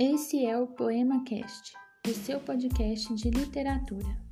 Esse é o Poema Cast, o seu podcast de literatura.